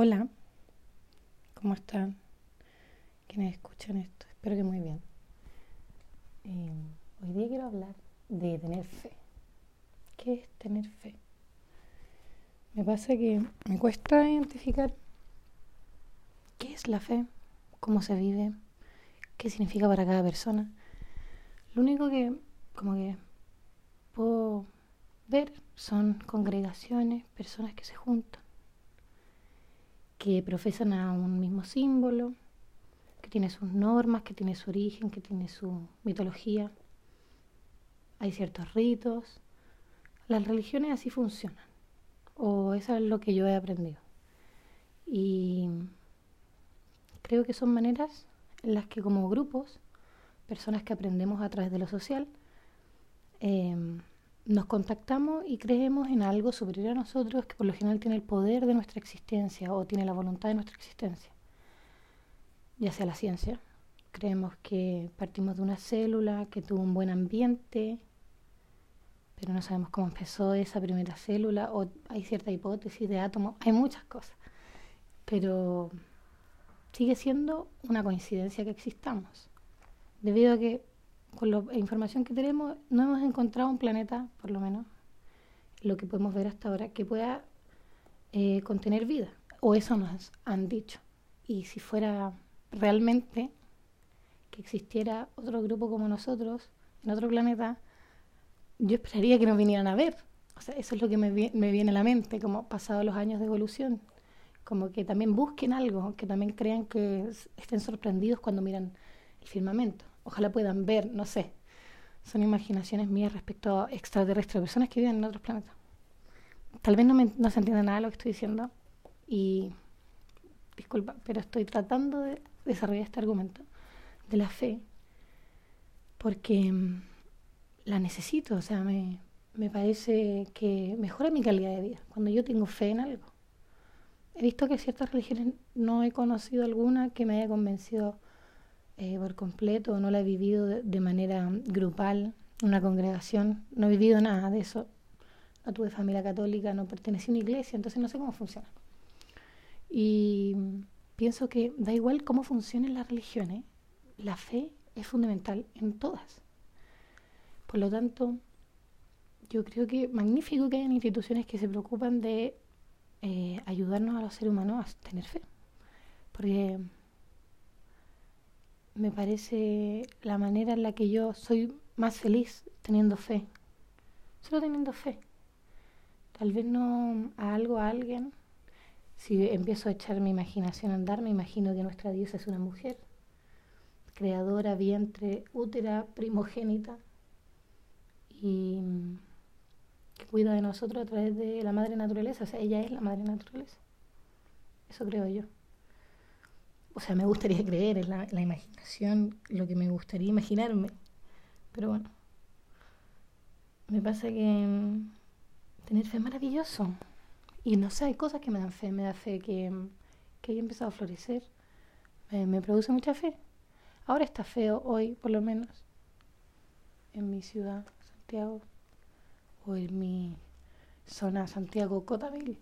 Hola, ¿cómo están? Quienes escuchan esto, espero que muy bien. Eh, hoy día quiero hablar de tener fe. ¿Qué es tener fe? Me pasa que me cuesta identificar qué es la fe, cómo se vive, qué significa para cada persona. Lo único que como que puedo ver son congregaciones, personas que se juntan que profesan a un mismo símbolo, que tiene sus normas, que tiene su origen, que tiene su mitología. Hay ciertos ritos. Las religiones así funcionan, o eso es lo que yo he aprendido. Y creo que son maneras en las que como grupos, personas que aprendemos a través de lo social, eh, nos contactamos y creemos en algo superior a nosotros que por lo general tiene el poder de nuestra existencia o tiene la voluntad de nuestra existencia, ya sea la ciencia. Creemos que partimos de una célula que tuvo un buen ambiente, pero no sabemos cómo empezó esa primera célula, o hay cierta hipótesis de átomos, hay muchas cosas, pero sigue siendo una coincidencia que existamos, debido a que con la información que tenemos, no hemos encontrado un planeta, por lo menos, lo que podemos ver hasta ahora, que pueda eh, contener vida. O eso nos han dicho. Y si fuera realmente que existiera otro grupo como nosotros, en otro planeta, yo esperaría que nos vinieran a ver. O sea, eso es lo que me, me viene a la mente, como pasados los años de evolución. Como que también busquen algo, que también crean que estén sorprendidos cuando miran el firmamento ojalá puedan ver, no sé. Son imaginaciones mías respecto a extraterrestres, personas que viven en otros planetas. Tal vez no, se entienda nada de lo que estoy diciendo y disculpa, pero estoy tratando de desarrollar este argumento de la fe porque mm, la necesito, o sea, me, me parece que mejora mi calidad de vida cuando yo tengo fe en algo. He visto que ciertas religiones no he conocido alguna que me haya convencido eh, por completo, no la he vivido de, manera grupal, una congregación, no he vivido nada de eso. No tuve familia católica, no pertenecí a una iglesia, entonces no sé cómo funciona. Y pienso que da igual cómo funcionen las religiones, la fe es fundamental en todas. Por lo tanto, yo creo que magnífico que hayan instituciones que se preocupan de eh, ayudarnos a los seres humanos a tener fe. Porque me parece la manera en la que yo soy más feliz teniendo fe. Solo teniendo fe. Tal vez no a algo, a alguien. Si empiezo a echar mi imaginación a andar, me imagino que nuestra diosa es una mujer, creadora, vientre, útera, primogénita, y que cuida de nosotros a través de la madre naturaleza. O sea, ella es la madre naturaleza. Eso creo yo o sea, me gustaría creer en la, imaginación, lo que me gustaría imaginarme. Pero bueno, me pasa que mm, tener fe es maravilloso. Y no sé, hay cosas que me dan fe. Me da fe que, que haya empezado a florecer. Me, produce mucha fe. Ahora está feo, hoy por lo menos, en mi ciudad, Santiago, o en mi zona Santiago Cotamil.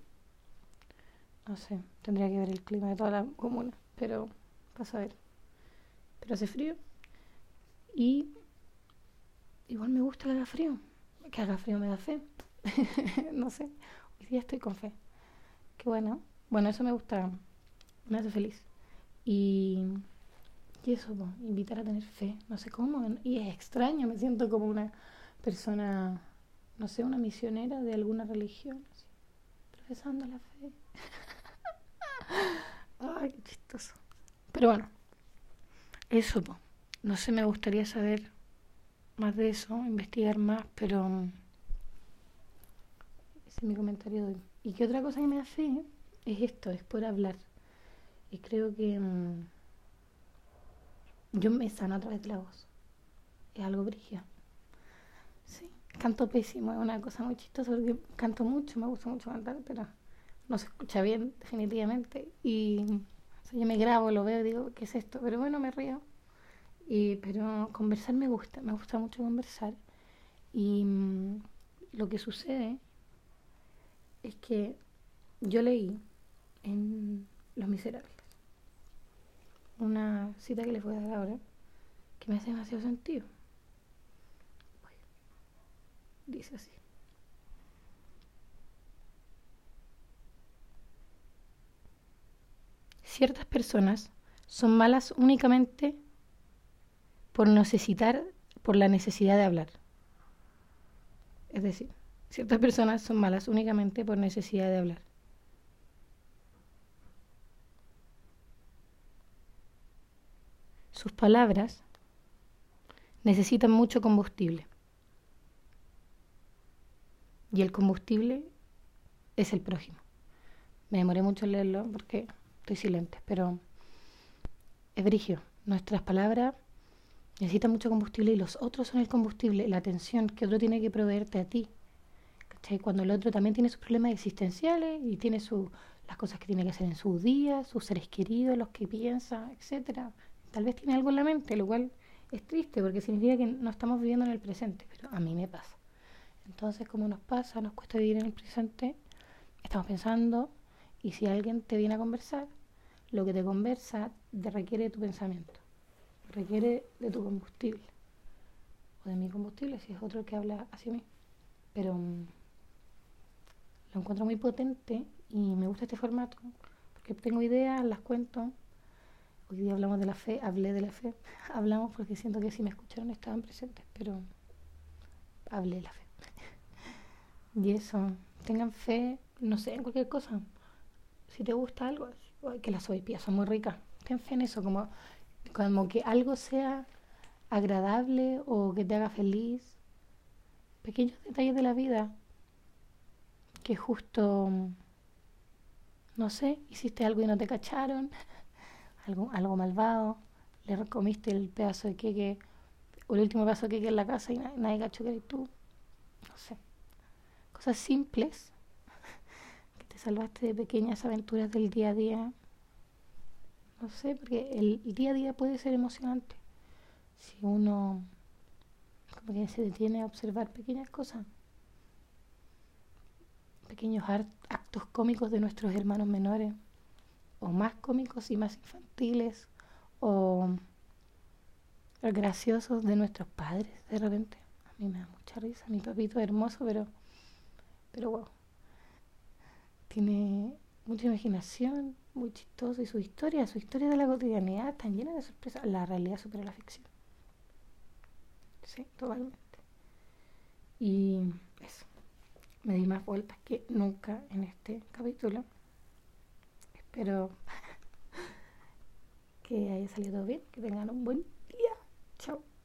No sé, tendría que ver el clima de toda la comuna pero pasa a ver. Pero hace frío y igual me gusta que haga frío. Que haga frío me da fe. no sé, hoy día estoy con fe. Qué bueno. Bueno, eso me gusta, me hace feliz. Y, y eso, invitar a tener fe. No sé cómo. Y es extraño, me siento como una persona, no sé, una misionera de alguna religión, profesando la fe. Ay, qué chistoso. Pero bueno, eso, no sé, me gustaría saber más de eso, investigar más, pero mm, ese es mi comentario de hoy. Y qué otra cosa que me hace es esto, es por hablar. Y creo que mm, yo me sano a través de la voz. Es algo brígido. Sí, canto pésimo, es una cosa muy chistosa porque canto mucho, me gusta mucho cantar, pero no se escucha bien, definitivamente. Y yo me grabo, lo veo digo, ¿qué es esto? Pero bueno, me río. Y, pero conversar me gusta, me gusta mucho conversar. Y mm, lo que sucede es que yo leí en Los Miserables. Una cita que les voy a dar ahora que me hace demasiado sentido. Dice así. Ciertas personas son malas únicamente por necesitar, por la necesidad de hablar. Es decir, ciertas personas son malas únicamente por necesidad de hablar. Sus palabras necesitan mucho combustible. Y el combustible es el prójimo. Me demoré mucho en leerlo porque estoy silente, pero es brigio. Nuestras palabras necesitan mucho combustible y los otros son el combustible, la atención que otro tiene que proveerte a ti. Cuando el otro también tiene sus problemas existenciales y tiene su, las cosas que tiene que hacer en su día, sus seres queridos, los que piensa, etcétera. Tal vez tiene algo en la mente, lo cual es triste porque significa que no estamos viviendo en el presente, pero a mí me pasa. Entonces, como nos pasa, nos cuesta vivir en el presente, estamos pensando y si alguien te viene a conversar, lo que te conversa te requiere de tu pensamiento, requiere de tu combustible, o de mi combustible si es otro el que habla hacia mí. Pero mm, lo encuentro muy potente y me gusta este formato, porque tengo ideas, las cuento. Hoy día hablamos de la fe, hablé de la fe, hablamos porque siento que si me escucharon estaban presentes, pero hablé de la fe. y eso, tengan fe, no sé, en cualquier cosa. Si te gusta algo, que las soypías son muy ricas. Fe en eso, como, como que algo sea agradable o que te haga feliz. Pequeños detalles de la vida que justo, no sé, hiciste algo y no te cacharon, algo, algo malvado, le comiste el pedazo de queque o el último pedazo de queque en la casa y nadie, nadie cachó que eres tú. No sé. Cosas simples salvaste de pequeñas aventuras del día a día. No sé, porque el, día a día puede ser emocionante. Si uno como que se detiene a observar pequeñas cosas. Pequeños actos cómicos de nuestros hermanos menores. O más cómicos y más infantiles. O graciosos de nuestros padres de repente. A mí me da mucha risa. Mi papito es hermoso, pero, pero wow tiene mucha imaginación, muy chistoso, y su historia, su historia de la cotidianidad tan llena de sorpresas. La realidad supera la ficción. Sí, totalmente. Y eso. Me di más vueltas que nunca en este capítulo. Espero que haya salido bien, que tengan un buen.